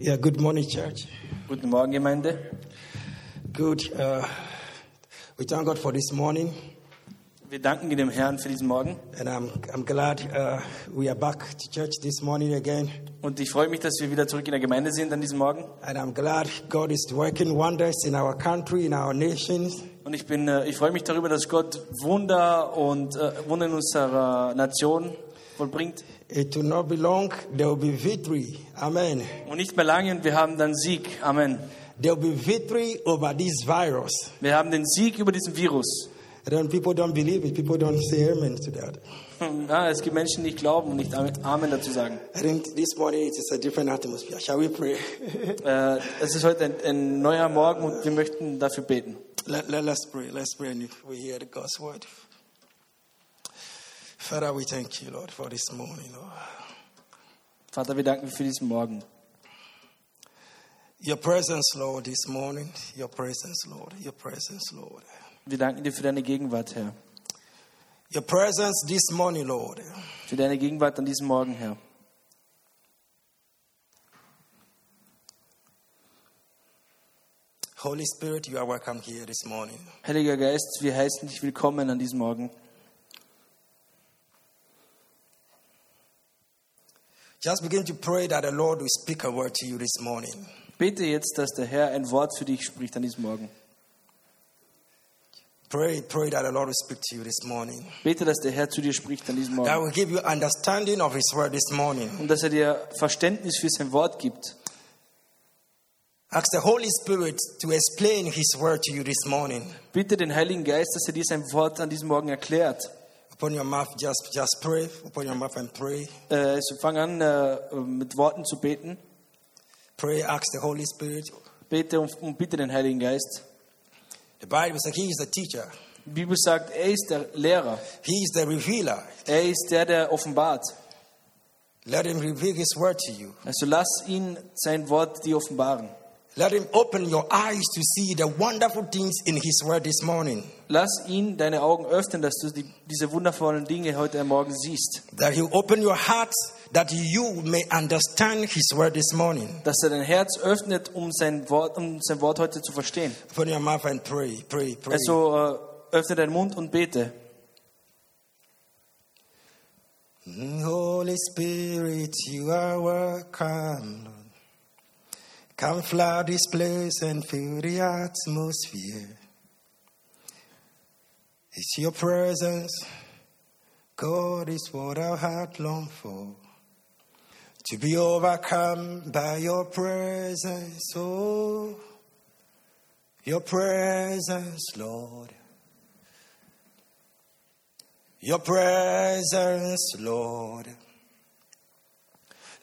Yeah, good morning, church. Guten Morgen, Gemeinde. Good. Uh, we thank God for this morning, Wir danken dem Herrn für diesen Morgen. and I'm, I'm glad uh, we are back to church this morning again. Und ich freue mich, dass wir wieder zurück in der Gemeinde sind an diesem Morgen. And I'm glad God is working wonders in our country, in our nations. Und ich, bin, äh, ich freue mich darüber, dass Gott Wunder und äh, Wunder in unserer Nation vollbringt. It will not be long, there will be victory. Amen. Und nicht mehr lange und wir haben dann Sieg. Amen. There will be victory over this virus. Wir haben den Sieg über diesen Virus. And then people don't believe it, people don't say amen to that. Ja, es gibt Menschen, die nicht glauben und nicht Amen dazu sagen. I think this morning it is a different atmosphere. Shall we pray? Äh, es ist heute ein, ein neuer Morgen und wir möchten dafür beten. Let, let, us pray. Let's pray and we hear the God's word. Father, we thank you, Lord, for this morning, Lord. Vater, wir danken für diesen Morgen. Your presence, Lord, this morning. Your presence, Lord. Your presence, Lord. Wir danken dir für deine Gegenwart, Herr. Your presence this morning, Lord. Für deine Gegenwart an diesem Morgen, Herr. Holy Spirit, you are welcome here this morning. Heiliger Geist, wir heißen dich willkommen an diesem Morgen. Just begin to pray that the Lord will speak a word to you this morning. Bete jetzt, dass der Herr ein Wort für dich spricht an diesem Morgen. Pray, pray that the Lord will speak to you this morning. Bete, dass der Herr zu dir spricht an diesem That Morgen. will give you understanding of His word this morning. Und dass er dir Verständnis für sein Wort gibt. Ask the Holy Spirit to explain His word to you this morning. Bitte den Heiligen Geist, dass er dir sein Wort an diesem Morgen erklärt. Open your mouth, just, just pray. Open your mouth and pray. Äh, also fang an, äh, mit Worten zu beten. Pray, ask the Holy Spirit. Bete und, und bitte den Heiligen Geist. The Bible says He is the teacher, Die Bibel sagt, er ist der Lehrer. He is the revealer. Er ist der, der offenbart. Let Him reveal His word to you. Also lass ihn sein Wort dir offenbaren. Let Him open your eyes to see the wonderful things in His word this morning. Lass ihn deine Augen öffnen, dass du die, diese wundervollen Dinge heute Morgen siehst. That He open your heart that you may understand His word this morning. Dass er dein Herz öffnet, um sein Wort, um sein Wort heute zu verstehen. Open your mouth and pray, pray, pray. Also äh, öffne deinen Mund und bete. Holy Spirit, you are welcome. Come flood this place and fill the atmosphere. It's your presence, God, is what our heart long for. To be overcome by your presence, oh, your presence, Lord. Your presence, Lord.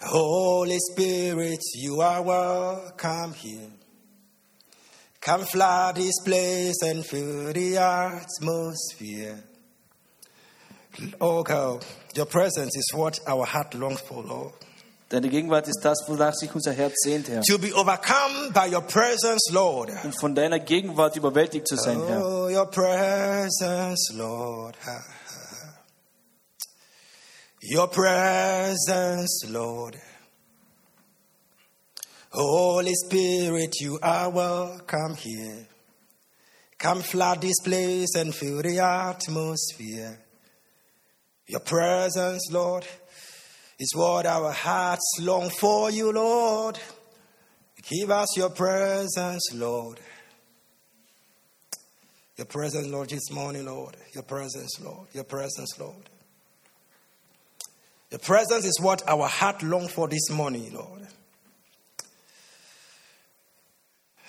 Holy Spirit, you are welcome here. Come flood this place and fill the atmosphere. Oh God, your presence is what our heart longs for, Lord. Deine Gegenwart ist das, wonach sich unser Herz sehnt, Herr. To be overcome by your presence, Lord. Um von deiner Gegenwart überwältigt zu sein, Herr. Oh, your presence, Lord. Your presence, Lord. Holy Spirit, you are welcome here. Come flood this place and fill the atmosphere. Your presence, Lord, is what our hearts long for you, Lord. Give us your presence, Lord. Your presence, Lord, this morning, Lord. Your presence, Lord. Your presence, Lord. Your presence is what our heart long for this morning, Lord.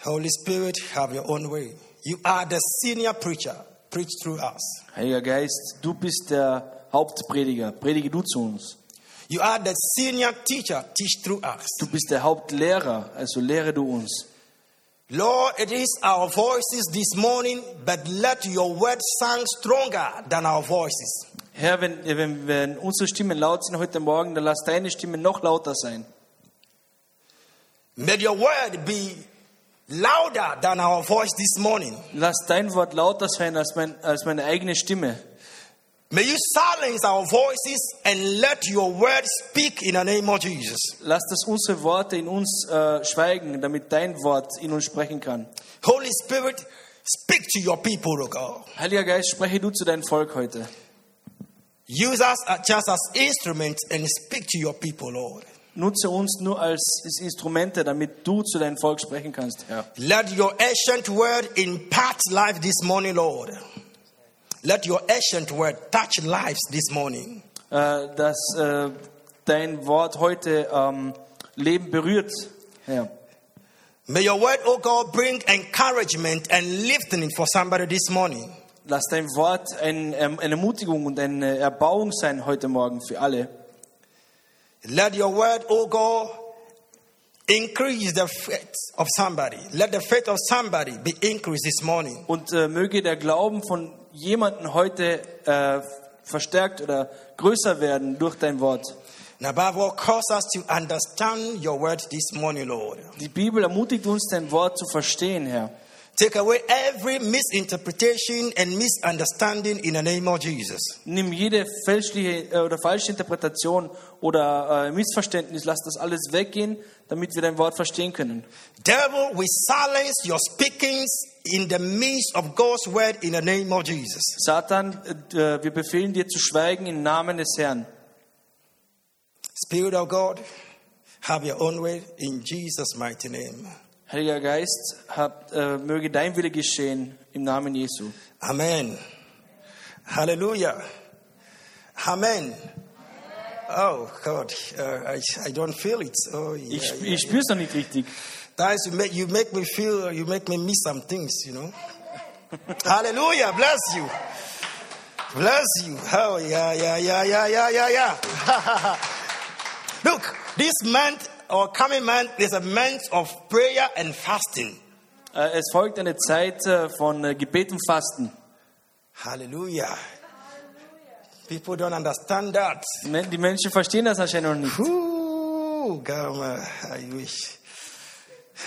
Holy Spirit, have your own way. You are the senior preacher. Preach through us. Heiliger Geist, du bist der Hauptprediger. Predige du zu uns. You are the senior teacher. Teach through us. Du bist der Hauptlehrer, also lehre du uns. Lord, it is our voices this morning, but let your word sound stronger than our voices. Herr, wenn, wenn, wenn unsere Stimmen laut sind heute Morgen, dann lass deine Stimme noch lauter sein. May your word be louder than our voice this morning. Lass dein Wort lauter sein als, mein, als meine eigene Stimme. May you silence our voices and let your word speak in the name of Jesus. Lass das unsere Worte in uns äh, schweigen, damit dein Wort in uns sprechen kann. Holy Spirit, speak to your people, O God. Heiliger Geist, spreche du zu deinem Volk heute. Use us uh, just as instruments and speak to your people, Lord. Nutze uns nur als Instrumente, damit du zu deinem Volk sprechen kannst, Herr. Let your ancient word impart life this morning, Lord. Let your ancient word touch lives this morning. Äh, dass äh, dein Wort heute ähm, Leben berührt, Herr. May your word, O God, bring encouragement and lifting for somebody this morning. Lass dein Wort ein, ähm, eine Ermutigung und eine Erbauung sein heute Morgen für alle. Let your word, O God, increase the faith of somebody. Let the faith of somebody be increased this morning. Und äh, möge der Glauben von jemandem heute äh, verstärkt oder größer werden durch dein Wort. And above all, cause us to understand your word this morning, Lord. Die Bibel ermutigt uns, dein Wort zu verstehen, Herr. Take away every misinterpretation and misunderstanding in the name of Jesus. Nimm jede fälschliche äh, oder falsche Interpretation oder äh, Missverständnis, lass das alles weggehen, damit wir dein Wort verstehen können. Devil, we silence your speakings in the midst of God's word in the name of Jesus. Satan, äh, wir befehlen dir zu schweigen im Namen des Herrn. Spirit of God, have your own way in Jesus' mighty name. Heiliger Geist, hab, äh, möge dein Wille geschehen im Namen Jesu. Amen. Hallelujah. Amen. Oh God, uh, I, I don't feel it. Oh yeah. Ich, yeah. ich spüre es noch nicht richtig. Guys, you make, you make me feel, you make me miss some things, you know. Hallelujah. Bless you. Bless you. Oh, yeah, yeah, yeah, yeah, yeah, yeah, yeah. Look, this month or coming month is a month of prayer and fasting. Äh, es folgt eine Zeit äh, von äh, Gebet und Fasten. Hallelujah. People don't understand that. Die Men- Die Menschen verstehen das anscheinend noch nicht. Ooh, God, I wish.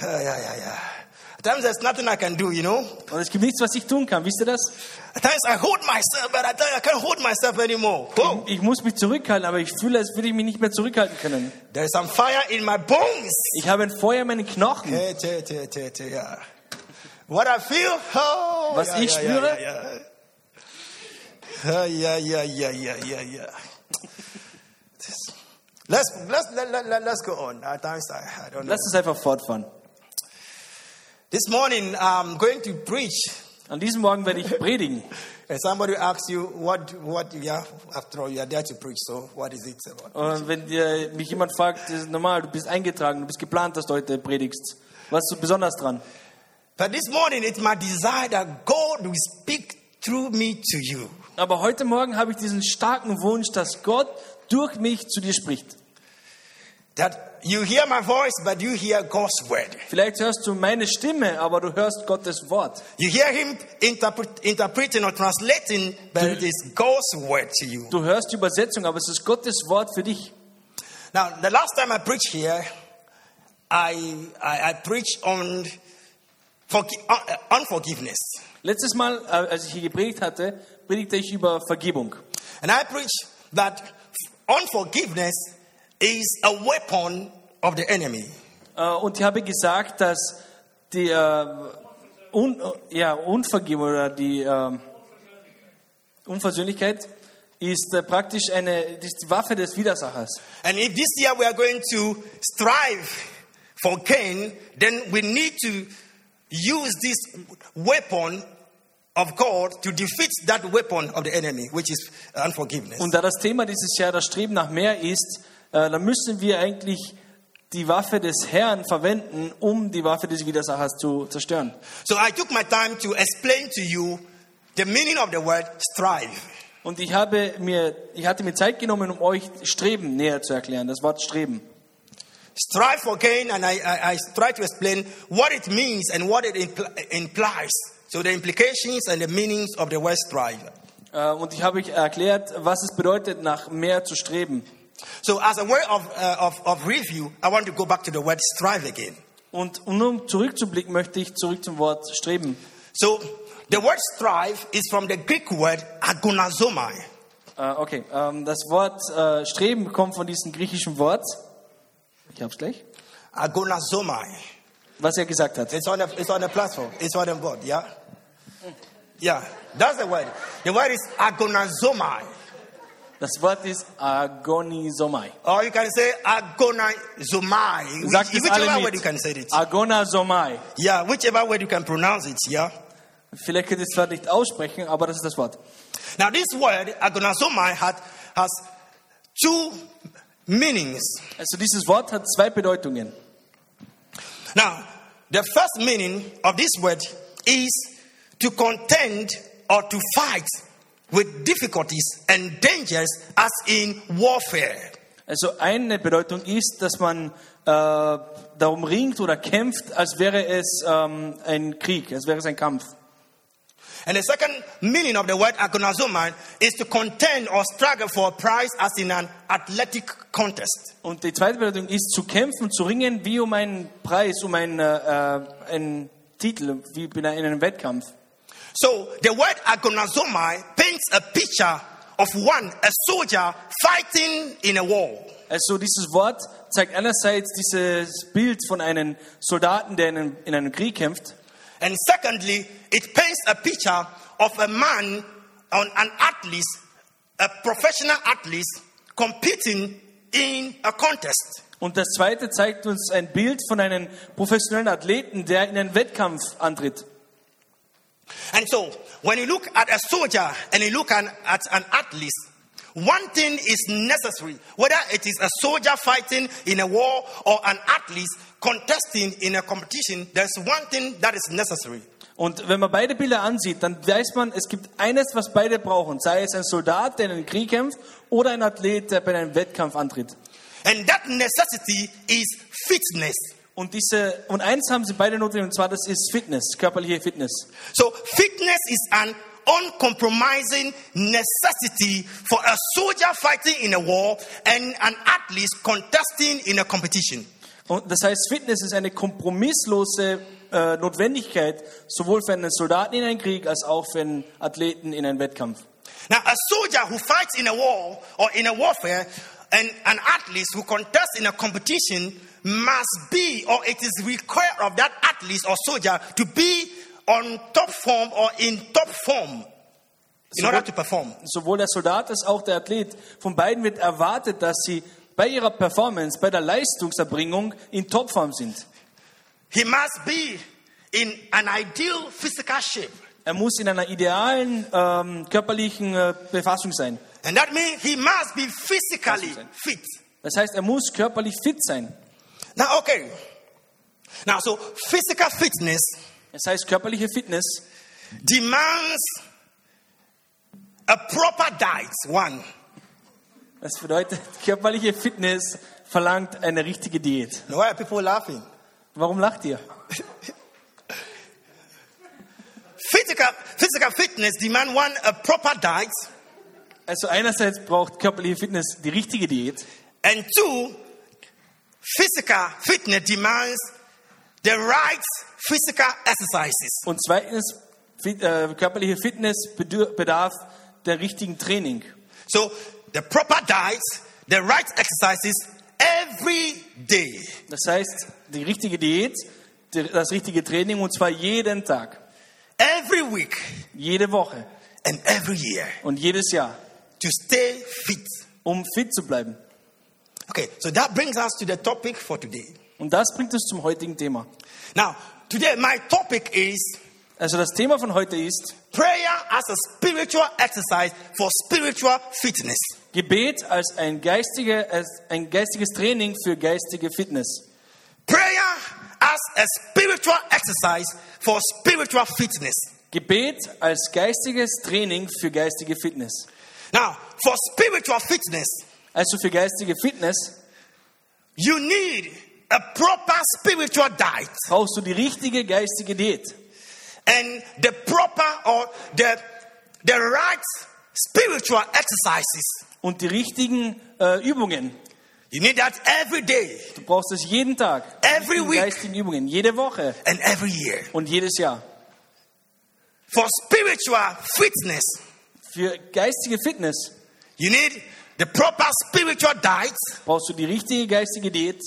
Yeah, yeah, yeah, yeah. At times there's nothing I can do, you know. Und es gibt nichts, was ich tun kann. Wisst ihr das? At times I hold myself, but at times I can't hold myself anymore. Whoa. Ich muss mich zurückhalten, aber ich fühle, als würde ich mich nicht mehr zurückhalten können. There's some fire in my bones. Ich habe ein Feuer in meinen Knochen. Hey, te, te, te, te, yeah. What I feel, oh, Was yeah, ich yeah, spüre? Yeah, yeah, yeah. yeah, yeah, yeah, yeah, yeah, yeah. Let's let's let, let, let, let's go on. At times I, I don't know. Lass uns einfach fortfahren. This morning I'm going to preach, An diesem Morgen werde ich predigen. and somebody asks you what what yeah. After all, you are there to preach. So what is it about? Und wenn dir, mich jemand fragt, ist normal, du bist eingetragen, du bist geplant, dass du heute predigst. Was ist so besonders dran? But this morning it's my desire that God will speak through me to you. Aber heute Morgen habe ich diesen starken Wunsch, dass Gott durch mich zu dir spricht. That you hear my voice, but you hear God's word. Vielleicht hörst du meine Stimme, aber du hörst Gottes Wort. You hear Him interpret, interpreting or translating, but it is God's word to you. Du hörst die Übersetzung, aber es ist Gottes Wort für dich. Now, the last time I preached here, I I, I preached on uh, unforgiveness, Letztes Mal, äh, als ich hier gepredigt hatte, predigte ich über Vergebung. and I preached that unforgiveness is a weapon of the enemy. Äh, Und ich habe gesagt, dass die äh, Un ja, Unvergebung oder die äh, Unversöhnlichkeit ist äh, praktisch eine die Waffe des Widersachers. And if this year we are going to strive for gain, then we need to use this weapon of God to defeat that weapon of the enemy, which is unforgiveness. Und da das Thema dieses Jahr das Streben nach mehr ist, äh, dann müssen wir eigentlich die Waffe des Herrn verwenden, um die Waffe des Widersachers zu zerstören. So I took my time to explain to you the meaning of the word strive. Und ich habe mir, ich hatte mir Zeit genommen, um euch Streben näher zu erklären, das Wort Streben. Strive for gain, and I, I, I try to explain what it means and what it impl- implies. So the implications and the meanings of the word strive. Äh, Und ich habe euch erklärt, was es bedeutet, nach mehr zu streben. So as a way of, uh, of, of review, I want to go back to the word strive again. Und um zurückzublicken, möchte ich zurück zum Wort Streben. So the word strive is from the Greek word agonazomai. Äh, okay, ähm, das Wort äh, Streben kommt von diesem griechischen Wort. Ich hab's gleich. Agonazomai. Was er gesagt hat. It's on the, it's on the platform. It's on the board, yeah? Yeah, that's the word. The word is agonazomai. Das Wort ist Agonisomai. Or you can say agonazomai. Which, Sagt es whichever word you can say it. Agonazomai. Yeah, whichever word you can pronounce it, yeah? Vielleicht könnt ihr es zwar nicht aussprechen, aber das ist das Wort. Now, this word, agonazomai, had, has two meanings. Also dieses Wort hat zwei Bedeutungen. Now, the first meaning of this word is to contend or to fight with difficulties and dangers as in warfare. Also eine Bedeutung ist, dass man äh, darum ringt oder kämpft, als wäre es ähm, ein Krieg, als wäre es ein Kampf. And the second meaning of the word agonazomai is to contend or struggle for a prize as in an athletic contest. Und die zweite Bedeutung ist zu kämpfen, zu ringen, wie um einen Preis, um einen, äh, einen Titel, wie in einem Wettkampf. So the word agonazomai paints a picture of one, a soldier fighting in a war. Also dieses Wort zeigt einerseits dieses Bild von einem Soldaten, der in einem, in einem Krieg kämpft. And secondly, it paints a picture of a man, an an athlete, a professional athlete, competing in a contest. Und das zweite zeigt uns ein Bild von einem professionellen Athleten, der in einen Wettkampf antritt. And so, when you look at a soldier and you look an, at an athlete, one thing is necessary, whether it is a soldier fighting in a war or an athlete contesting in a competition, there's one thing that is necessary. Und wenn man beide Bilder ansieht, dann weiß man, es gibt eines, was beide brauchen. Sei es ein Soldat, der in einen Krieg kämpft, oder ein Athlet, der bei einem Wettkampf antritt. And that necessity is fitness. Und, diese, und eins haben sie beide notwendig, und zwar das ist Fitness, körperliche Fitness. So, fitness is an uncompromising necessity for a soldier fighting in a war and an athlete contesting in a competition. Und das heißt, Fitness ist eine kompromisslose äh, Notwendigkeit, sowohl für einen Soldaten in einen Krieg als auch für einen Athleten in einen Wettkampf. Now, a soldier who fights in a war or in a warfare and an athlete who contests in a competition must be, or it is required of that athlete or soldier to be on top form or in top form in order to perform. Sowohl der Soldat als auch der Athlet, von beiden wird erwartet, dass sie bei ihrer Performance, bei der Leistungserbringung in Topform sind. He must be in an ideal physical shape. Er muss in einer idealen ähm, körperlichen äh, Befassung sein. And that means he must be physically fit. Das heißt, er muss körperlich fit sein. Now, okay. Now, so physical fitness Das heißt, körperliche Fitness demands a proper diet, one. Das bedeutet, körperliche Fitness verlangt eine richtige Diät. Now, why are people laughing? Warum lacht ihr? Physical, physical fitness demand one, a proper diet, Also einerseits braucht körperliche Fitness die richtige Diät and two, physical fitness demands the right physical exercises. und zweitens äh, körperliche Fitness bedarf der richtigen Training. So, the proper diet, the right exercises every day. Das heißt, die richtige Diät, das richtige Training und zwar jeden Tag, every week jede Woche and every year und jedes Jahr, to stay fit. um fit zu bleiben. Okay, so that brings us to the topic for today. Und das bringt uns zum heutigen Thema. Now, today my topic is Also das Thema von heute ist prayer as a spiritual exercise for spiritual fitness. Gebet als ein, geistige, als ein geistiges Training für geistige Fitness. Prayer as a spiritual exercise for spiritual fitness. Gebet als geistiges Training für geistige Fitness. Now, for spiritual fitness, Also für geistige Fitness you need a proper spiritual diet brauchst du die richtige geistige Diät and the proper or the the right spiritual exercises. und die richtigen äh, Übungen. You need that every day Du brauchst es jeden Tag. Every week. geistigen Übungen, jede Woche and every year. und jedes Jahr. For spiritual fitness, Für geistige Fitness You need the proper spiritual diet brauchst du die richtige geistige Diät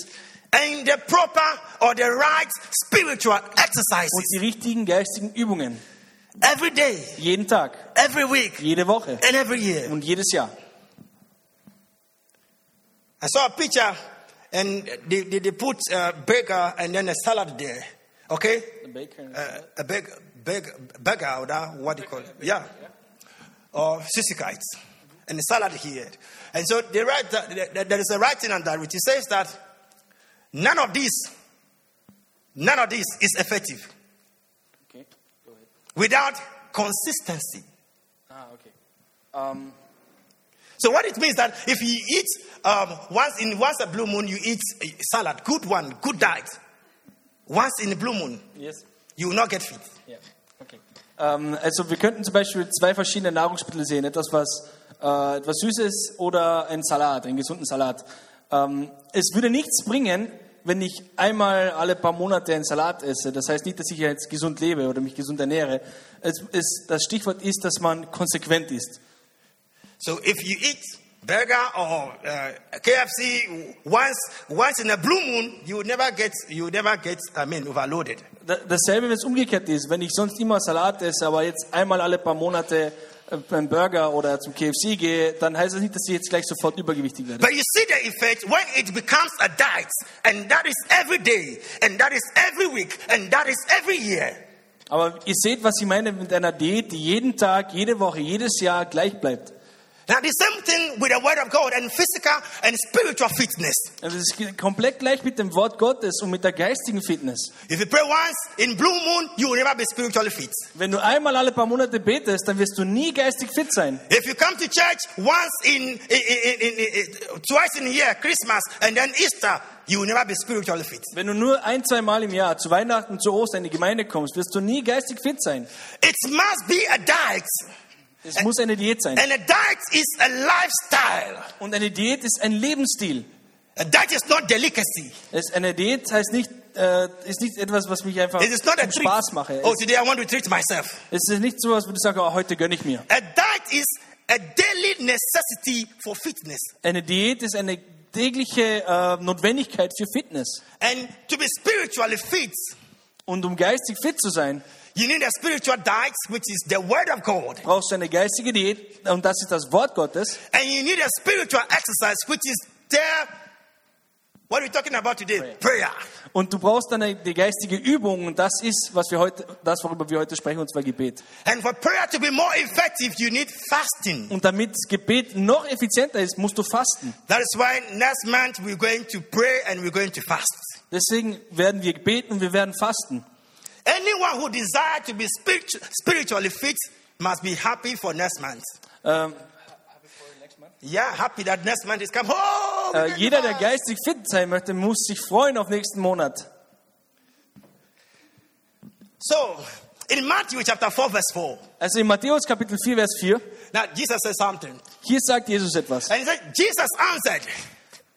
and the proper or the right spiritual und exercises die richtigen geistigen Übungen. every day, Jeden Tag, every week, jede Woche and every year. und jedes Jahr. I saw a picture and they, they, they put a burger and then a salad there. Okay? a Uh, a big, big burger, or that, what do you call it? Yeah. Or sisikites. And the salad here. And so they write that, that there is a writing on that which says that none of this, none of this is effective Okay, go ahead. without consistency. Ah, okay. Um, So what it means that if you eat um, once in once a blue moon, you eat a salad, good one, good diet. Once in a blue moon, yes. you will not get fit. Ja, okay. Ähm, also wir könnten zum Beispiel zwei verschiedene Nahrungsmittel sehen. Etwas, was äh, etwas Süßes oder ein Salat, einen gesunden Salat. Ähm, es würde nichts bringen, wenn ich einmal alle paar Monate einen Salat esse. Das heißt nicht, dass ich jetzt gesund lebe oder mich gesund ernähre. Es, es, das Stichwort ist, dass man konsequent ist. So if you eat burger or uh, KFC once once in a blue moon, you will never get you will never get I mean overloaded. Da- Dasselbe, wenn es umgekehrt ist. Wenn ich sonst immer Salat esse, aber jetzt einmal alle paar Monate äh, beim Burger oder zum KFC gehe, dann heißt das nicht, dass ich jetzt gleich sofort übergewichtig werde. But you see the effect when it becomes a diet, and that is every day, and that is every week, and that is every year. Aber ihr seht, was ich meine mit einer Diät, die jeden Tag, jede Woche, jedes Jahr gleich bleibt. Now the same thing with the word of God and physical and spiritual fitness. Also es ist komplett gleich mit dem Wort Gottes und mit der geistigen Fitness. If you pray once in blue moon, you will never be spiritually fit. Wenn du einmal alle paar Monate betest, dann wirst du nie geistig fit sein. If you come to church once in, in, in, in, in twice in a year, Christmas and then Easter, you will never be spiritually fit. Wenn du nur ein, zwei Mal im Jahr zu Weihnachten, zu Ostern in die Gemeinde kommst, wirst du nie geistig fit sein. It must be a diet, Es muss eine Diät sein. and a diet is a lifestyle. Und eine Diät ist ein Lebensstil. A diet is not delicacy. Es, eine Diät heißt nicht, äh, ist nicht etwas, was mich einfach It is not a treat. Spaß mache. Oh, Es, today I want to treat myself. es ist nicht so, als würde ich sagen, oh, heute gönne ich mir. A diet is a daily necessity for fitness. Eine Diät ist eine tägliche äh, Notwendigkeit für Fitness. And to be spiritually fit, Und um geistig fit zu sein, you need a spiritual diet, which is the word of God. brauchst du eine geistige Diät und das ist das Wort Gottes. And you need a spiritual exercise, which is there. What are we talking about today? Prayer. Und du brauchst eine, die geistige Übung und das ist, was wir heute, das worüber wir heute sprechen, und zwar Gebet. And for prayer to be more effective, you need fasting. Und damit Gebet noch effizienter ist, musst du fasten. That is why next month we're going to pray and we're going to fast. Deswegen werden wir beten und wir werden fasten. Anyone who desires to be spiritu- spiritually fit must be happy for next month. Ähm, Yeah, happy that next month is come. Oh, äh, jeder, der geistig fit sein möchte, muss sich freuen auf nächsten Monat. So, in Matthew chapter 4, verse 4, Also in Matthäus Kapitel 4, Vers 4, now Jesus says something. hier sagt Jesus etwas. And he said, Jesus answered,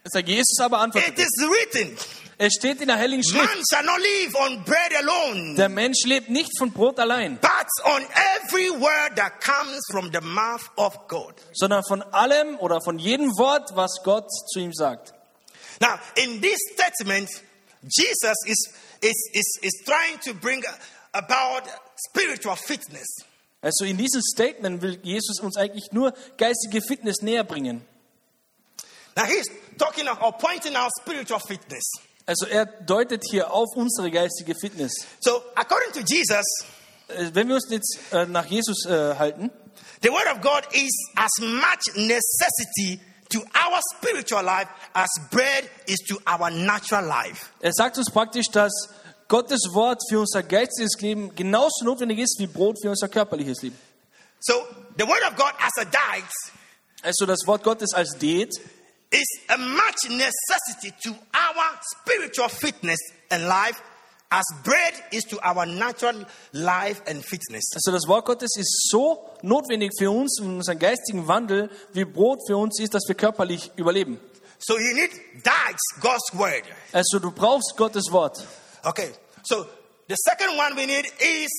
Er sagt, Jesus aber It antwortet, is written, es steht in der Heiligen man Schrift, shall not live on bread alone, der Mensch lebt nicht von Brot allein, but on every word that comes from the mouth of God. sondern von allem oder von jedem Wort, was Gott zu ihm sagt. Now, in this statement, Jesus is, is, is, is trying to bring about spiritual fitness. Also in diesem Statement will Jesus uns eigentlich nur geistige Fitness näher bringen. Now, he's talking or pointing out spiritual fitness. Also er deutet hier auf unsere geistige Fitness. So, according to Jesus, Äh, Wenn wir uns jetzt äh, nach Jesus äh, halten, the Word of God is as much necessity to our spiritual life as bread is to our natural life. er sagt uns praktisch, dass Gottes Wort für unser geistiges Leben genauso notwendig ist wie Brot für unser körperliches Leben. So, the Word of God as a diet Also das Wort Gottes als Diät is a much necessity to our spiritual fitness and life as bread is to our natural life and fitness. Also das Wort Gottes ist so notwendig für uns und unseren geistigen Wandel, wie Brot für uns ist, dass wir körperlich überleben. So you need diet, God's word. Also du brauchst Gottes Wort. Okay. So the second one we need is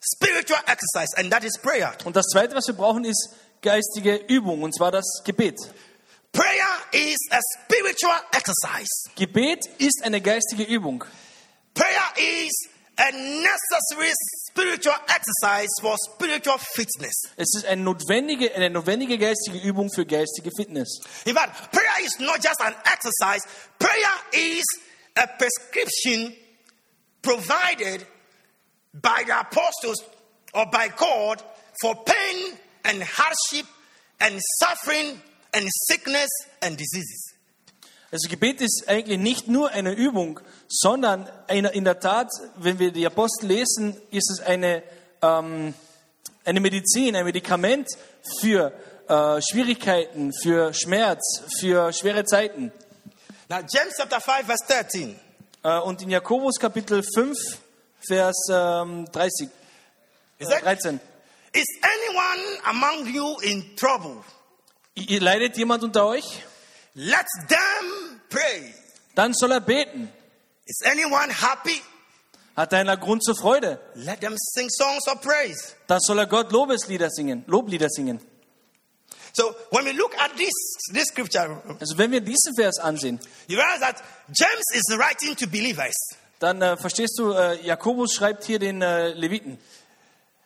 spiritual exercise, and that is prayer. Und das Zweite, was wir brauchen, ist geistige Übung, und zwar das Gebet. Prayer is a spiritual exercise. Gebet ist eine geistige Übung. Prayer is a necessary spiritual exercise for spiritual fitness. Es ist eine notwendige, eine notwendige geistige Übung für geistige Fitness. In fact, prayer is not just an exercise, prayer is a prescription provided by the apostles or by God for pain and hardship and suffering and sickness and diseases. Also Gebet ist eigentlich nicht nur eine Übung, sondern eine, in der Tat, wenn wir die Apostel lesen, ist es eine, ähm, eine Medizin, ein Medikament für äh, Schwierigkeiten, für Schmerz, für schwere Zeiten. Now, James chapter 5, verse 13. Äh, und in Jakobus Kapitel 5, Vers ähm, 30, Is äh, that- 13. Is anyone among you in trouble? Ihr- Leidet jemand unter euch? Let them pray. Dann soll er beten. Is anyone happy? Hat einer Grund zur Freude? Let them sing songs of praise. Dann soll er Gott Lobeslieder singen, Loblieder singen. So when we look at this, this scripture, Also wenn wir diesen Vers ansehen, you realize that James is writing to believers. dann äh, verstehst du, äh, Jakobus schreibt hier den äh, Leviten.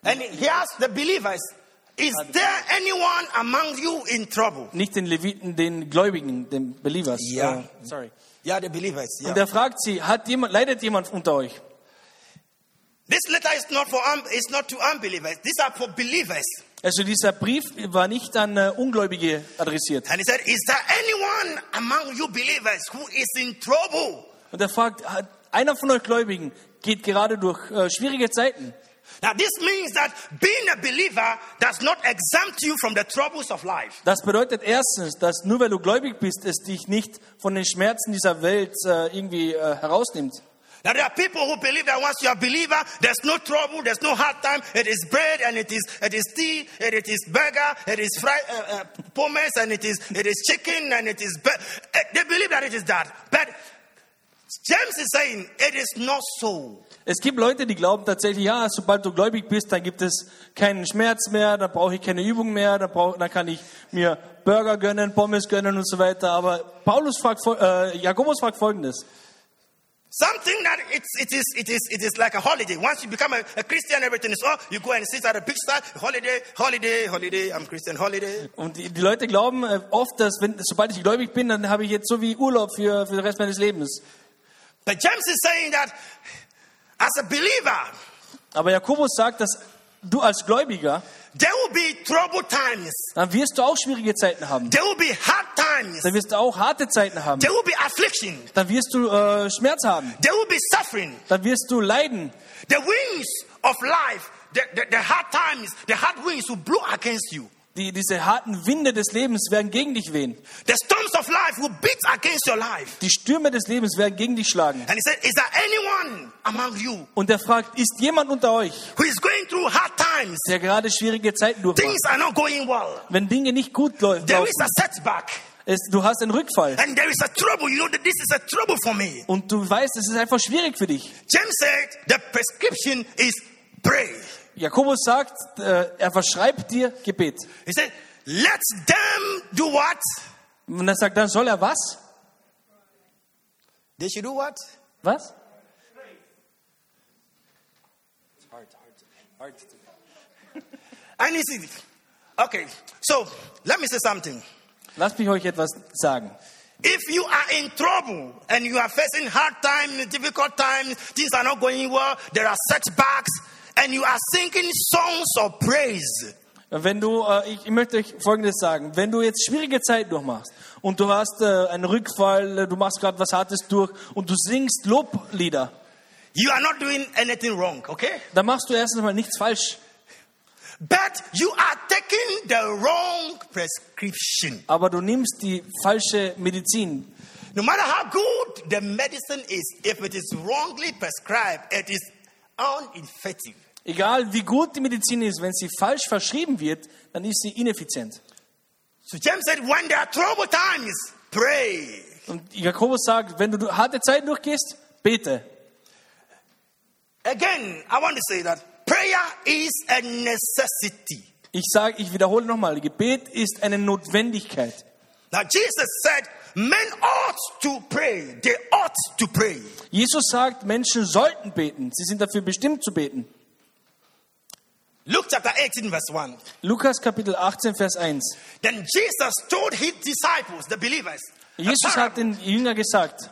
And he asks the believers, Is there anyone among you in trouble? Nicht den Leviten, den Gläubigen, den Believers. Ja. Äh, sorry. Yeah, the believers. Yeah. Und er fragt sie, hat jemand, leidet jemand unter euch? this letter is not for un- it's not to unbelievers. These are for believers. Also dieser Brief war nicht an äh, Ungläubige adressiert. And he said, Is there anyone among you believers who is in trouble? Und er fragt, hat einer von euch Gläubigen geht gerade durch äh, schwierige Zeiten. Now, this means that being a believer does not exempt you from the troubles of life. Das bedeutet erstens, dass nur weil du gläubig bist, es dich nicht von den Schmerzen dieser Welt äh, irgendwie äh, herausnimmt. Now, there are people who believe that once you're a believer, there's no trouble, there's no hard time. It is bread and it is, it is tea, and it is burger, it is fried uh, uh, pommes, and it is, it is chicken, and it is. Uh, they believe that it is that. But James is saying it is not so. Es gibt Leute, die glauben tatsächlich, ja, sobald du gläubig bist, dann gibt es keinen Schmerz mehr, dann brauche ich keine Übung mehr, dann, brauch, dann kann ich mir Burger gönnen, Pommes gönnen und so weiter. Aber Paulus fragt, äh, Jakobus fragt Folgendes. Something that it's, it, is, it, is, it is like a holiday. Once you become a, a Christian, everything is, oh, you go and sit at a big side, holiday, holiday, holiday, I'm Christian, holiday. Und die, die Leute glauben äh, oft, dass wenn, sobald ich gläubig bin, dann habe ich jetzt so wie Urlaub für, für den Rest meines Lebens. But James is saying that as a believer, Aber Jakobus sagt, dass du als Gläubiger, there will be troubled times. dann wirst du auch schwierige Zeiten haben. There will be hard times. Dann wirst du auch harte Zeiten haben. There will be affliction. Dann wirst du äh, Schmerz haben. There will be suffering. Dann wirst du leiden. The winds of life, the, the, the hard times, the hard winds will blow against you. Die, diese harten Winde des Lebens werden gegen dich wehen. The storms of life will beat against your life. Die Stürme des Lebens werden gegen dich schlagen. And he said, Is there anyone among you Und er fragt, ist jemand unter euch, who is going through hard times? der gerade schwierige Zeiten durchmacht? Things are not going well. Wenn Dinge nicht gut läu- There laufen, is a setback. es, du hast einen Rückfall And there is a trouble. You know that this is a trouble for me. und du weißt, es ist einfach schwierig für dich. James said the prescription is pray. Jakobus sagt, äh, er verschreibt dir Gebet. He said, Let them do what? Und er sagt, dann soll er was? They should do what? Was? I need to. Okay, so let me say something. Lasst mich euch etwas sagen. If you are in trouble and you are facing hard times, difficult times, things are not going well, there are setbacks, and you are singing songs of praise, Wenn du, äh, ich, ich möchte euch Folgendes sagen. Wenn du jetzt schwierige Zeit durchmachst und du hast äh, einen Rückfall, äh, du machst gerade was Hartes durch und du singst Loblieder, you are not doing anything wrong, okay? dann machst du erstens mal nichts falsch. But you are taking the wrong prescription. Aber du nimmst die falsche Medizin. No matter how good the medicine is, if it is wrongly prescribed, it is ineffective. Egal wie gut die Medizin ist, wenn sie falsch verschrieben wird, dann ist sie ineffizient. So James said, when there are trouble times, pray. Und Jakobus sagt, wenn du harte Zeiten durchgehst, bete. Again, I want to say that prayer is a necessity. Ich sage, ich wiederhole nochmal, Gebet ist eine Notwendigkeit. Now, Jesus said, Men ought to pray. They ought to pray. Jesus sagt, Menschen sollten beten. Sie sind dafür bestimmt zu beten. Luke chapter 18, verse 1. Lukas Kapitel 18, Vers 1. Then Jesus told his disciples, the believers, Jesus hat den Jünger gesagt,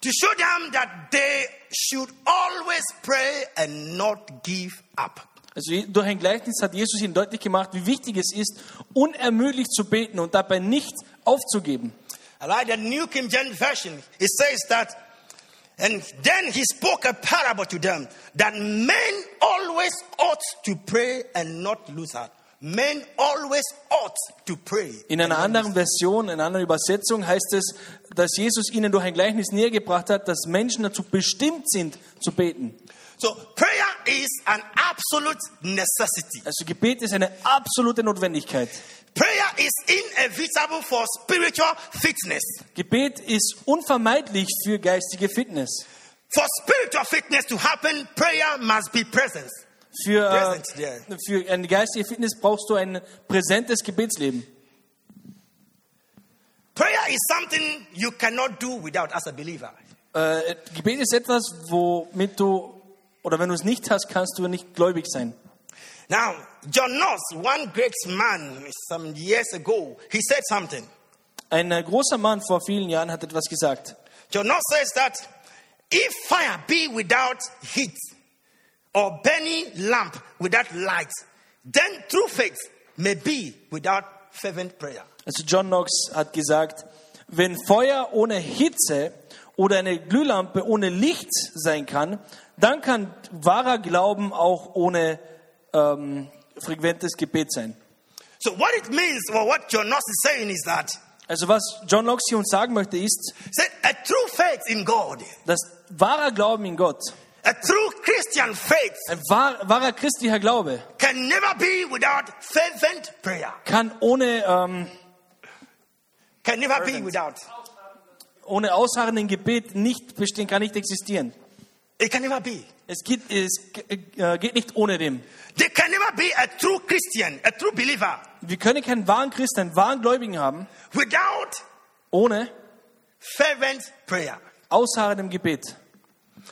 to show them that they should always pray and not give up. also durch ein Gleichnis hat Jesus ihnen deutlich gemacht, wie wichtig es ist, unermüdlich zu beten und dabei nicht aufzugeben. I like the New King James Version. It says that, and then he spoke a parable to them that men always ought to pray and not lose heart. Men always ought to pray. In einer anderen Version, in einer anderen Übersetzung heißt es, dass Jesus ihnen durch ein Gleichnis näher gebracht hat, dass Menschen dazu bestimmt sind, zu beten. So prayer is an absolute necessity. Also Gebet ist eine absolute Notwendigkeit. Prayer is inevitable for spiritual fitness. Gebet ist unvermeidlich für geistige Fitness. For spiritual fitness to happen, prayer must be present. Für, Present, äh, yeah. für eine geistige Fitness brauchst du ein präsentes Gebetsleben. Prayer is something you cannot do without as a believer. Äh, Gebet ist etwas, womit du, oder wenn du es nicht hast, kannst du nicht gläubig sein. Now, John Knox, one great man some years ago, he said something. Ein äh, großer Mann vor vielen Jahren hat etwas gesagt. John Knox says that if fire be without heat or burning lamp without light, then true faith may be without fervent prayer. Also John Knox hat gesagt, wenn Feuer ohne Hitze oder eine Glühlampe ohne Licht sein kann, dann kann wahrer Glauben auch ohne ähm, frequentes Gebet sein. So what it means, or what John Knox is saying is that Also was John Knox hier uns sagen möchte, ist, say, a true faith in God, dass wahrer Glauben in Gott, a true Christian faith ein wahr, wahrer christlicher Glaube, can never be without fervent prayer. kann ohne, ähm, Can never be Fervent. without. Ohne ausharrenden Gebet nicht bestehen, kann nicht existieren. It can never be. Es geht, es äh, geht nicht ohne dem. There can never be a true Christian, a true believer, Wir können keinen wahren Christen, einen wahren Gläubigen haben, without ohne fervent prayer. ausharrendem Gebet.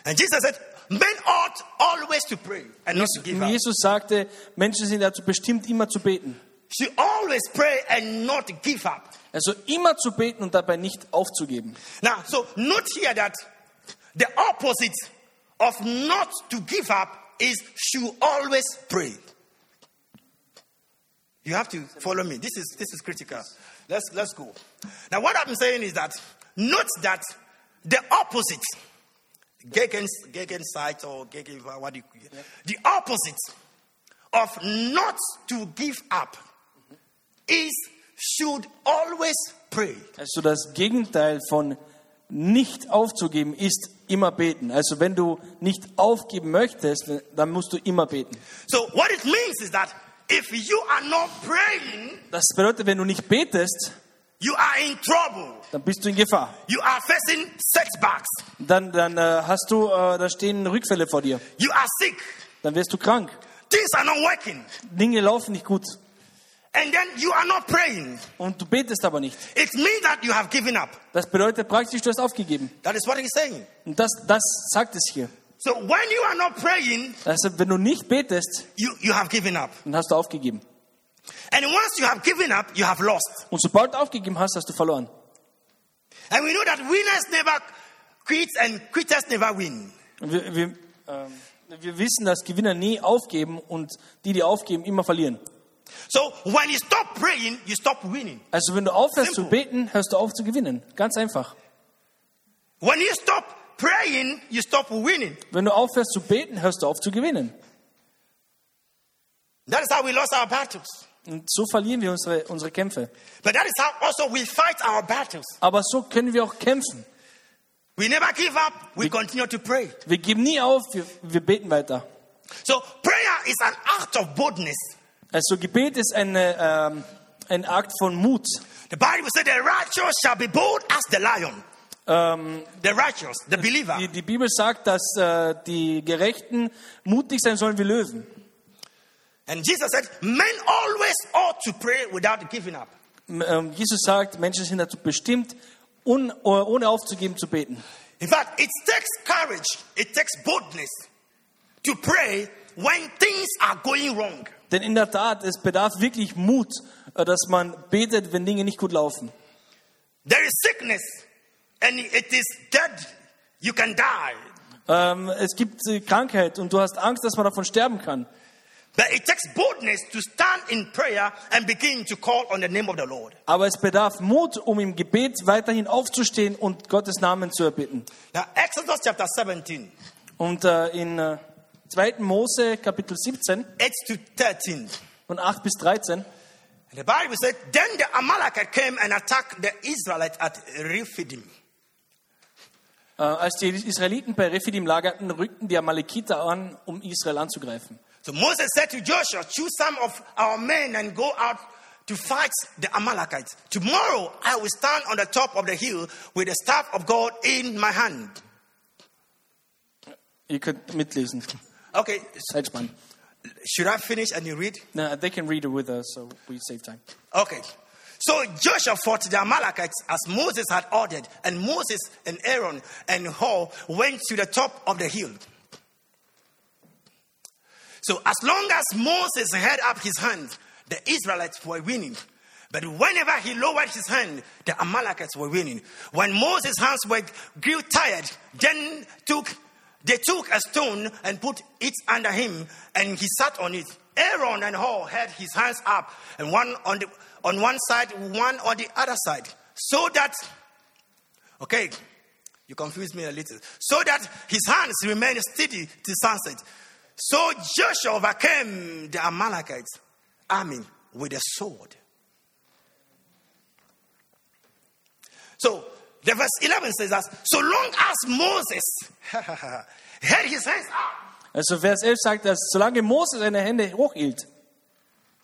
And Jesus said, Men ought always to pray and not to give up. Jesus sagte, Menschen sind dazu bestimmt, immer zu beten. Should always pray and not give up. Also immer zu beten und dabei nicht aufzugeben. Now, so note here that the opposite of not to give up is should always pray. You have to follow me. This is this is critical. Let's let's go. Now, what I'm saying is that note that the opposite, gegen or gegen what do you, the opposite of not to give up is should always pray. Also das Gegenteil von nicht aufzugeben ist immer beten. Also wenn du nicht aufgeben möchtest, dann musst du immer beten. So what it means is that if you are not praying, Das bedeutet, wenn du nicht betest, you are in trouble. dann bist du in Gefahr. You are facing setbacks. Dann, dann äh, hast du, äh, da stehen Rückfälle vor dir. You are sick. Dann wirst du krank. Things are not working. Dinge laufen nicht gut. And then you are not praying. Und du betest aber nicht. It means that you have given up. Das bedeutet praktisch, du hast aufgegeben. That is what he's saying. Und das, das sagt es hier. So when you are not praying, Also wenn du nicht betest, you, you have given up. dann hast du aufgegeben. And once you have given up, you have lost. Und sobald du aufgegeben hast, hast du verloren. And we know that winners never quit and quitters never win. Wir, wir, ähm, wir wissen, dass Gewinner nie aufgeben und die, die aufgeben, immer verlieren. So when you stop praying, you stop winning. Also wenn du aufhörst zu Simple. beten, hörst du auf zu gewinnen. Ganz einfach. When you stop praying, you stop winning. Wenn du aufhörst zu beten, hörst du auf zu gewinnen. That is how we lost our battles. Und so verlieren wir unsere, unsere Kämpfe. But that is how also we fight our battles. Aber so können wir auch kämpfen. We never give up, we continue to pray. Wir geben nie auf, wir, wir beten weiter. So prayer is an act of boldness. Also Gebet ist eine, ähm, ein Akt von Mut. The Bible said the righteous shall be bold as the lion. Ähm, The righteous, the believer. die, die Bibel sagt, dass äh, die Gerechten mutig sein sollen wie Löwen. And Jesus said, Men always ought to pray without giving up. Ähm, Jesus sagt, Menschen sind dazu bestimmt, un, ohne aufzugeben zu beten. In fact, it takes courage, it takes boldness to pray when things are going wrong. Denn in der Tat, es bedarf wirklich Mut, äh, dass man betet, wenn Dinge nicht gut laufen. There is sickness and it is dead. You can die. Ähm, es gibt äh, Krankheit und du hast Angst, dass man davon sterben kann. But it takes boldness to stand in prayer and begin to call on the name of the Lord. Aber es bedarf Mut, um im Gebet weiterhin aufzustehen und Gottes Namen zu erbitten. Now, Exodus chapter 17, Und äh, in äh, 2. Mose Kapitel 17 8 to 13. von 8 bis 13, The Bible said, Then the Amalekite came and attacked the Israelites at Rephidim. äh, als die Israeliten bei Rephidim lagerten, rückten die Amalekiter an, um Israel anzugreifen. So Moses said to Joshua, Choose some of our men and go out to fight the Amalekites. Tomorrow I will stand on the top of the hill with the staff of God in my hand. Ihr könnt mitlesen. Okay, Zeitspann. should I finish and you read? No, they can read it with us, so we save time. Okay. So Joshua fought the Amalekites as Moses had ordered, and Moses and Aaron and Hur went to the top of the hill. So as long as Moses held up his hand, the Israelites were winning. But whenever he lowered his hand, the Amalekites were winning. When Moses' hands were grew tired, then took they took a stone and put it under him, and he sat on it. Aaron and Hur had his hands up, and one on the on one side, one on the other side, so that okay, you confuse me a little, so that his hands remained steady till sunset. So Joshua overcame the Amalekites army with a sword. So the verse 11 says that so long as Moses had his hands up, Also Vers 11 sagt, dass solange Mose seine Hände hochhielt,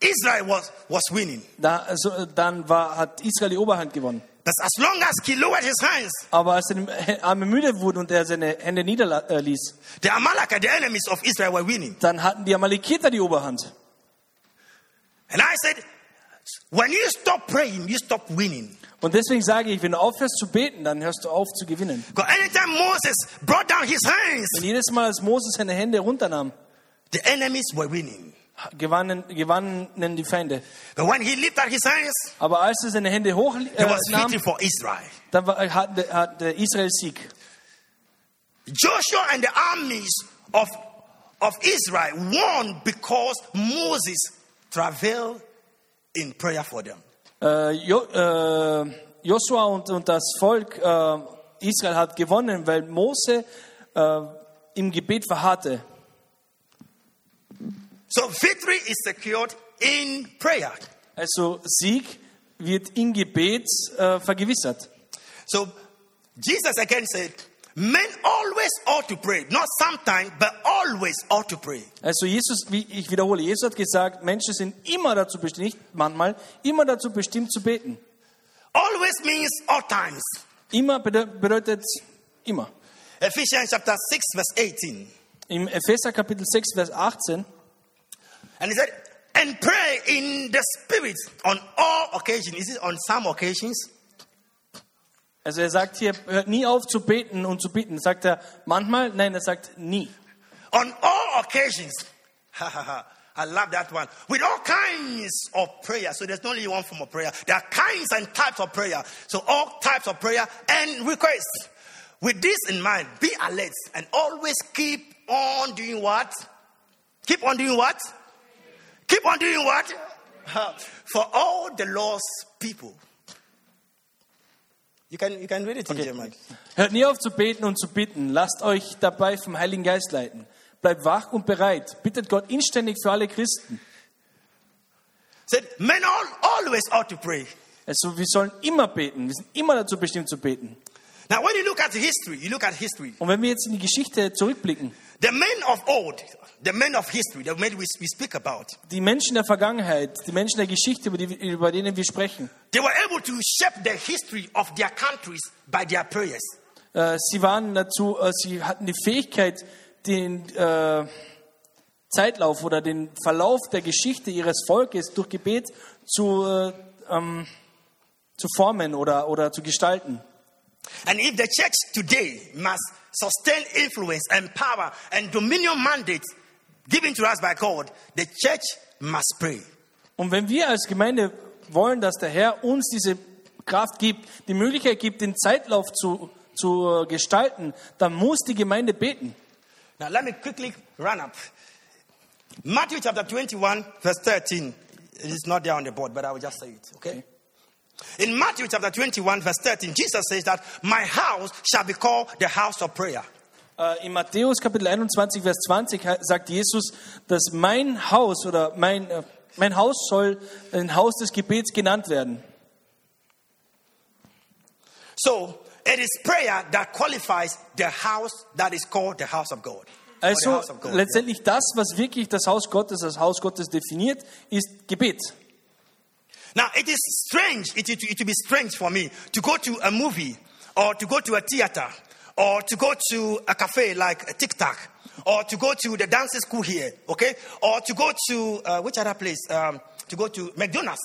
Israel was, was winning. da, also, dann war, hat Israel die Oberhand gewonnen. But as long as he lowered his hands, Aber als seine Arme müde wurden und er seine Hände niederließ, the Amalekite, the enemies of Israel, were winning. dann hatten die Amalekiter die Oberhand. And I said, when you stop praying, you stop winning. Und deswegen sage ich, wenn du aufhörst zu beten, dann hörst du auf zu gewinnen. Because anytime Moses brought down his hands, Und jedes Mal, als Mose seine Hände runternahm, the enemies were winning. gewannen, gewannen die Feinde. But when he lifted his hands, Aber als er seine Hände he was hochnahm, fighting for Israel. dann war, hat, hat Israel Sieg. Joshua and the armies of, of Israel won because Moses traveled in prayer for them. Äh, jo, äh, Joshua und, und das Volk äh, Israel hat gewonnen, weil Mose äh, im Gebet verharrte. So victory is secured in prayer. Also Sieg wird im Gebet äh, vergewissert. So Jesus again said, Men always ought to pray, not sometimes, but always ought to pray. Also Jesus, wie ich wiederhole, Jesus hat gesagt, Menschen sind immer dazu bestimmt, nicht manchmal, immer dazu bestimmt zu beten. Always means all times. Immer bede- bedeutet immer. Ephesians chapter 6, verse 18. Im Epheser Kapitel 6, Vers 18, And he said, and pray in the spirit on all occasions. Is it on some occasions? Also er sagt hier, hört nie auf zu beten und zu beten. Sagt er manchmal? Nein, er sagt nie. On all occasions. Ha ha ha. I love that one. With all kinds of prayer. So there's not only one form of prayer. There are kinds and types of prayer. So all types of prayer and requests. With this in mind, be alert and always keep on doing what? Keep on doing what? Keep on doing what? For all the lost people. You can, you can read it in German. Hört nie auf zu beten und zu bitten. Lasst euch dabei vom Heiligen Geist leiten. Bleibt wach und bereit. Bittet Gott inständig für alle Christen. Said, men all, always ought to pray. Also wir sollen immer beten. Wir sind immer dazu bestimmt zu beten. Now, when you look at history, you look at history. Und wenn wir jetzt in die Geschichte zurückblicken, The men of old, the men of history, the men we, we speak about, die Menschen der Vergangenheit, die Menschen der Geschichte, über, die, über denen wir sprechen, they were able to shape the history of their countries by their prayers. äh, sie waren dazu, äh, sie hatten die Fähigkeit, den, äh, Zeitlauf oder den Verlauf der Geschichte ihres Volkes durch Gebet zu, äh, ähm, zu formen oder, oder zu gestalten. And if the church today must sustain influence and power and dominion mandates given to us by God, the church must pray. Und wenn wir als Gemeinde wollen, dass der Herr uns diese Kraft gibt, die Möglichkeit gibt, den Zeitlauf zu, zu äh, gestalten, dann muss die Gemeinde beten. Now, let me quickly run up. Matthew chapter 21, verse 13. It is not there on the board, but I will just say it, okay? In Matthew chapter 21, verse 13, Jesus says that my house shall be called the house of prayer. Äh, In Matthäus Kapitel 21, Vers 20 he- sagt Jesus, dass mein Haus oder mein, äh, mein Haus soll ein Haus des Gebets genannt werden. So, it is prayer that qualifies the house that is called the house of God. Also house of God, yeah. letztendlich das, was wirklich das Haus Gottes, das Haus Gottes definiert, ist Gebet. Now, it is strange, it, it, it would be strange for me to go to a movie or to go to a theater or to go to a cafe like Tac or to go to the dancing school here, okay? Or to go to, uh, which other place? Um, to go to McDonald's.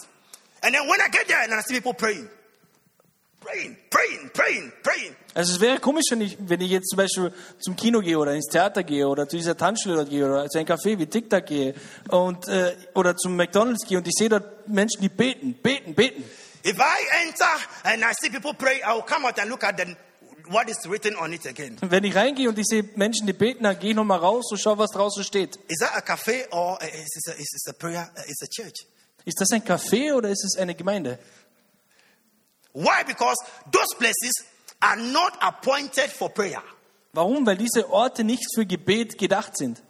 And then when I get there and I see people praying, praying, praying, praying, praying. Also es wäre komisch, wenn ich, wenn ich jetzt zum Beispiel zum Kino gehe oder ins Theater gehe oder zu dieser Tanzschule dort gehe oder zu einem Café wie TikTok gehe und, äh, oder zum McDonalds gehe und ich sehe dort Menschen, die beten, beten, beten. If I enter and I see people pray, I will come out and look at the, what is written on it again. Wenn ich reingehe und ich sehe Menschen, die beten, dann gehe ich nochmal raus und schaue, was draußen steht. Is that a cafe or is it a, is it a prayer? It's a church. Ist das ein Café oder ist es eine Gemeinde? Why? Because those places are not appointed for prayer. Warum? Weil diese Orte nicht für Gebet gedacht sind.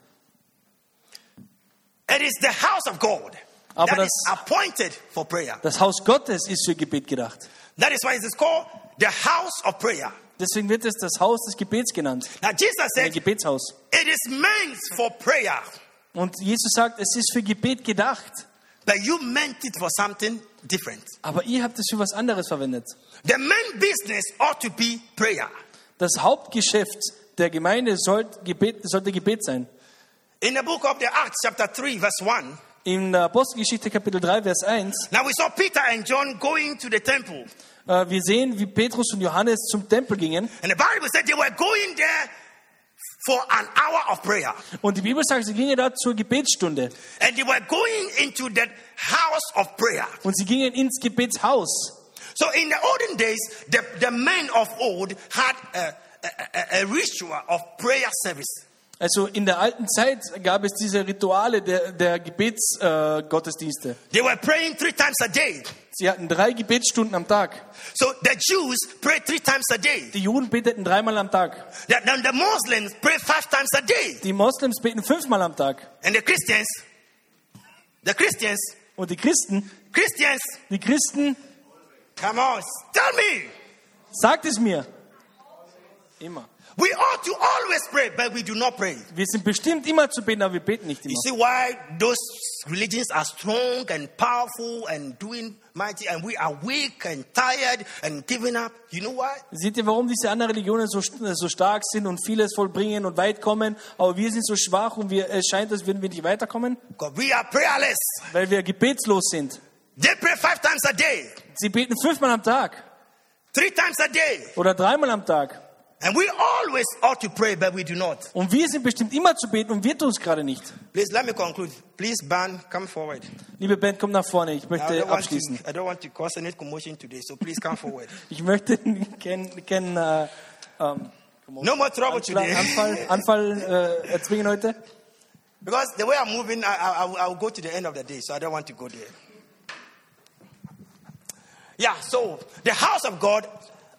It is the house of God Aber that is das- appointed for prayer. Das Haus Gottes ist für Gebet gedacht. That is why it is called the house of prayer. Deswegen wird es das Haus des Gebets genannt. Now, Jesus Ein said Gebetshaus. it is meant for prayer, Und Jesus sagt, es ist für Gebet gedacht. But you meant it for something different. Aber ihr habt es für was anderes verwendet. The main business ought to be prayer. Das Hauptgeschäft der Gemeinde sollte Gebet, sollte Gebet sein. In the book of the Acts, chapter 3, verse 1, In der Apostelgeschichte Kapitel 3, Vers 1, now we saw Peter and John going to the temple. äh, wir sehen, wie Petrus und Johannes zum Tempel gingen. And the Bible said they were going there for an hour of prayer. Und die Bibel sagt, sie gingen da zur Gebetsstunde. And they were going into that house of prayer. Und sie gingen ins Gebetshaus. So in the olden days, the, the men of old had a, a, a- a ritual of prayer service. Also in der alten Zeit gab es diese Rituale der, der Gebetsgottesdienste. Gottesdienste. They were praying three times a day. sie hatten drei Gebetsstunden am Tag. So the Jews prayed three times a day. Die Juden beteten dreimal am Tag. The, the, the Muslims pray five times a day. Die Moslems beten fünfmal am Tag. And the Christians, the Christians, Und die Christen, Christians, die Christen, come on, tell me. sagt es mir. Immer. We ought to always pray, but we do not pray. Wir sind bestimmt immer zu beten, aber wir beten nicht You immer. see why those religions are strong and powerful and doing mighty, and we are weak and tired and giving up? You know why? Seht ihr, warum diese anderen Religionen so, so stark sind und vieles vollbringen und weit kommen, aber wir sind so schwach und wir, es scheint, als würden wir nicht weiterkommen? Because we are prayerless. Weil wir gebetslos sind. They pray five times a day, Sie beten fünfmal am Tag three times a day, oder dreimal am Tag. And we always ought to pray, but we do not. Und wir sind bestimmt immer zu beten und wir tun es gerade nicht. Please let me conclude. Please, Ban, come forward. Liebe Band, komm nach vorne. Ich möchte abschließen. to, I don't want to cause any commotion today, so please come forward. Ich möchte keinen kein, äh, ähm, No more trouble today. Anfall, Anfall äh, erzwingen heute. Because the way I'm moving, I, I I will go to the end of the day, so I don't want to go there. Yeah, so the house of God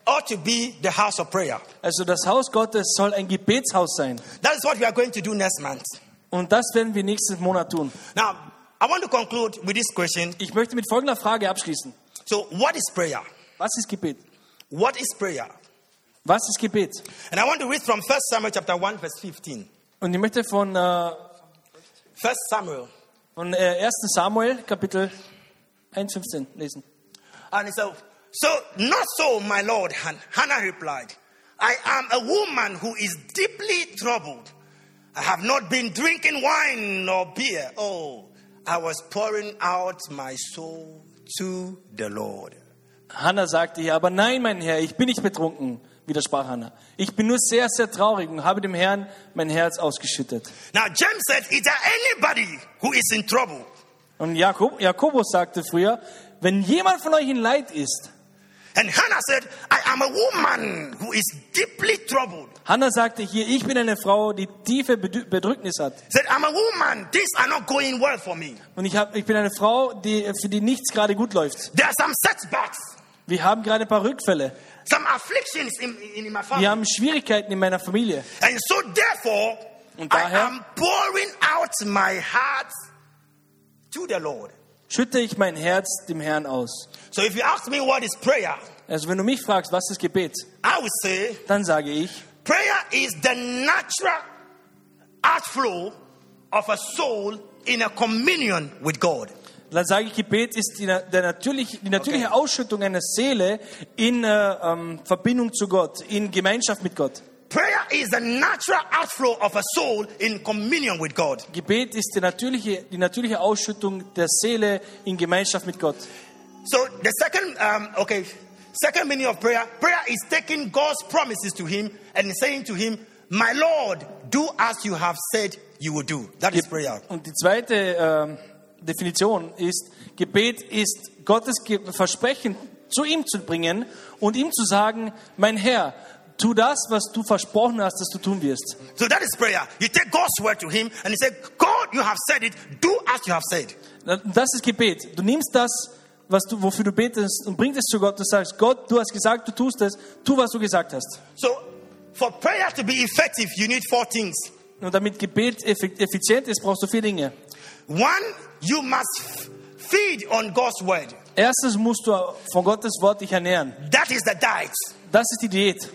ought to be the house of prayer. Also das Haus Gottes soll ein Gebetshaus sein. That is what we are going to do next month. Und das werden wir nächsten Monat tun. Now, I want to conclude with this question. Ich möchte mit folgender Frage abschließen. So, what is prayer? Was ist Gebet? What is prayer? Was ist Gebet? And I want to read from 1 Samuel chapter 1, verse 15. Und ich möchte von, äh, 1 Samuel. von äh, 1. Samuel, Kapitel 1,15 lesen. And so, so not so, my Lord, Han- Hannah replied. I am a woman who is deeply troubled. I have not been drinking wine nor beer. Oh, I was pouring out my soul to the Lord. Hannah sagte hier, aber nein, mein Herr, ich bin nicht betrunken, widersprach Hannah. Ich bin nur sehr, sehr traurig und habe dem Herrn mein Herz ausgeschüttet. Now, James said, Is there anybody who is in trouble? Und Jakob, Jakobus sagte früher, wenn jemand von euch in Leid ist, And Hannah said, I am a woman who is deeply troubled. Hannah sagte hier, ich bin eine Frau, die tiefe Bedrücknis hat. Said, I'm a woman. Things are not going well for me. Und ich, hab, ich bin eine Frau, die, für die nichts gerade gut läuft. There are some setbacks, Wir haben gerade ein paar Rückfälle. some afflictions in, in, my family. Wir haben Schwierigkeiten in meiner Familie. And so, therefore, Und I daher- am pouring out my heart to the Lord. Schütte ich mein Herz dem Herrn aus. So, if you ask me what is prayer, Also wenn du mich fragst, was ist Gebet, I would say dann sage ich, prayer is the natural outflow of a soul in a communion with God. dann sage ich, Gebet ist die, der natürliche, die natürliche Ausschüttung einer Seele in äh, ähm, Verbindung zu Gott, in Gemeinschaft mit Gott. Prayer is the natural outflow of a soul in communion with God. Gebet ist die natürliche, die natürliche Ausschüttung der Seele in Gemeinschaft mit Gott. So the second, um, okay, second meaning of prayer, prayer is taking God's promises to Him and saying to Him, "My Lord, do as you have said you will do." That is prayer. Und die zweite ähm, Definition ist, Gebet ist Gottes Versprechen zu ihm zu bringen und ihm zu sagen, mein Herr, tu das, was du versprochen hast, dass du tun wirst. So that is prayer. You take God's word to Him and you say, "God, you have said it. Do as you have said." Das ist Gebet. Du nimmst das, was du, wofür du betest und bringst es zu Gott. Du sagst, Gott, du hast gesagt, du tust es. Tu, was du gesagt hast. So for prayer to be effective, you need four things. Und damit Gebet effi- effizient ist, brauchst du vier Dinge. One, you must feed on God's word. Erstens musst du von Gottes Wort dich ernähren. That is the diet. Das ist die Diät.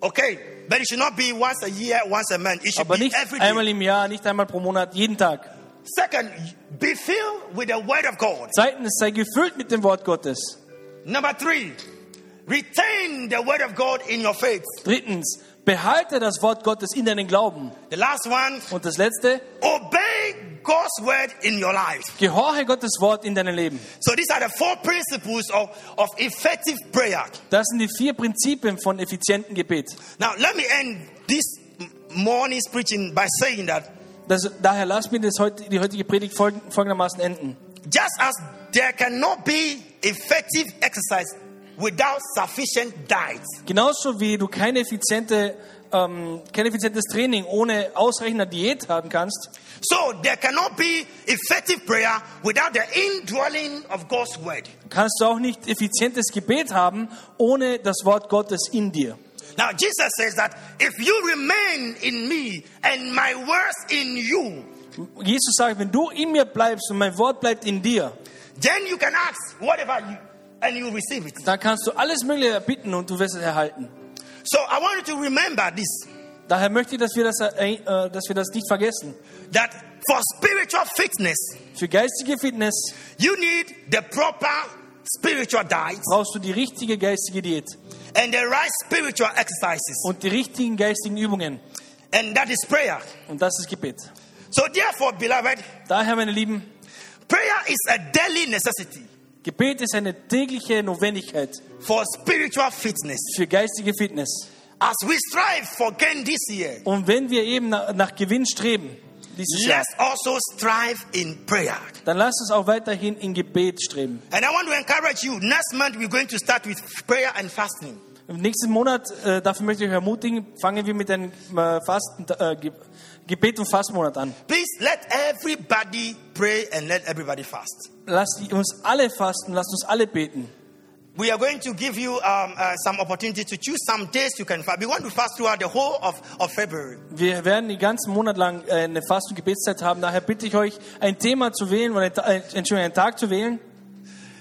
Okay, but it should not be once a year, once a month. It should Aber be nicht every day. einmal im Jahr, nicht einmal pro Monat, jeden Tag. Second, be filled with the word of God. Zweitens, sei gefüllt mit dem Wort Gottes. Number three, retain the word of God in your faith. Drittens, behalte das Wort Gottes in deinen Glauben. The last one, Und das letzte, obey God's word in your life. gehorche Gottes Wort in deinem Leben. So these are the four principles of, of effective prayer. Das sind die vier Prinzipien von effizientem Gebet. Now, let me end this morning's preaching by saying that Das, daher lass mir das heute, die heutige Predigt folg- folgendermaßen enden. just as there cannot be effective exercise without sufficient diet, Genauso wie du keine effiziente, ähm, kein effizientes Training ohne ausreichender Diät haben kannst, so there cannot be effective prayer without the indwelling of God's word. kannst du auch nicht effizientes Gebet haben ohne das Wort Gottes in dir. Now, Jesus says that if you remain in me and my words in you, Jesus sagt, wenn du in mir bleibst und mein Wort bleibt in dir, then you can ask whatever you and you will receive it. dann kannst du alles Mögliche erbitten und du wirst es erhalten. So I want you to remember this Daher möchte ich, dass wir das, äh, äh, dass wir das nicht vergessen. that for spiritual fitness, Für geistige Fitness you need the proper spiritual diet brauchst du die richtige geistige Diät and the right spiritual exercises, und die richtigen geistigen Übungen. and that is prayer. Und das ist Gebet. So, therefore, beloved, Daher, meine Lieben, prayer is a daily necessity Gebet ist eine tägliche Notwendigkeit for spiritual fitness. für geistige Fitness. As we strive for gain this year, Und wenn wir eben nach, nach Gewinn streben, dieses Jahr, let's also strive in prayer. dann lasst uns auch weiterhin in Gebet streben. And I want to encourage you. Next month, we're going to start with prayer and fasting. Im nächsten Monat, äh, dafür möchte ich euch ermutigen, fangen wir mit einem äh, Fasten, äh, Gebet und Fastmonat an. Please let everybody pray and let everybody fast. Lasst uns alle fasten, lasst uns alle beten. We are going to give you um, uh, some opportunity to choose some days you can fast. We want to fast throughout the whole of, of February. Wir werden den ganzen Monat lang äh, eine Fast- und Gebetszeit haben. Daher bitte ich euch, ein Thema zu wählen, oder ein, äh, Entschuldigung, einen Tag zu wählen.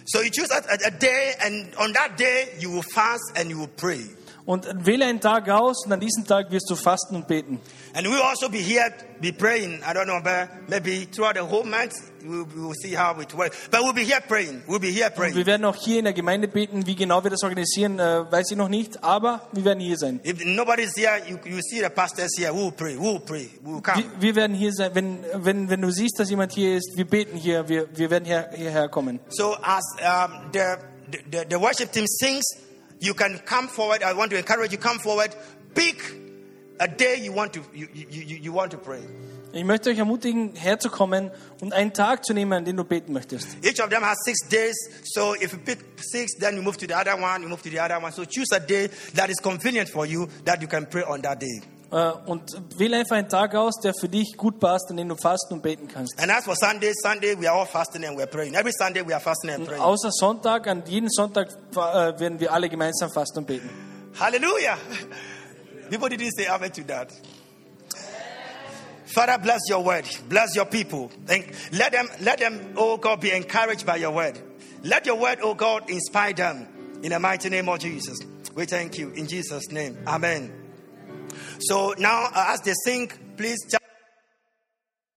So you choose a, a day, and on that day you will fast and you will pray. Und wähle einen Tag aus und an diesem Tag wirst du fasten und beten. And we will also be here, be praying. I don't know, but maybe throughout the whole month, we'll, we'll see how it works. But we'll be here praying. We'll be here Und praying. wir werden auch hier in der Gemeinde beten. Wie genau wir das organisieren, äh, weiß ich noch nicht. Aber wir werden hier sein. If nobody's here, you, you see the pastors here. We'll pray. We'll pray. We'll come. Wir, wir werden hier sein. Wenn, wenn, wenn du siehst, dass jemand hier ist, wir beten hier. Wir, wir werden hier, hierher kommen. So as um, the, the the worship team sings, you can come forward. I want to encourage you. Come forward. Pick a day you want to you, you, you, want to pray. Ich möchte euch ermutigen, herzukommen und einen Tag zu nehmen, an dem du beten möchtest. Each of them has six days. So if you pick six, then you move to the other one. You move to the other one. So choose a day that is convenient for you that you can pray on that day. Äh, Und wähle einfach einen Tag aus, der für dich gut passt, an dem du fasten und beten kannst. And as for Sunday, Sunday we are all fasting and we're praying. Every Sunday we are fasting and praying. Außer Sonntag, an jeden Sonntag äh, werden wir alle gemeinsam fasten und beten. Hallelujah. People didn't say amen to that. Father, bless your word. Bless your people. And let them, let them, oh God, be encouraged by your word. Let your word, oh God, inspire them. In the mighty name of Jesus. We thank you. In Jesus' name. Amen. So now, uh, as they sing, please.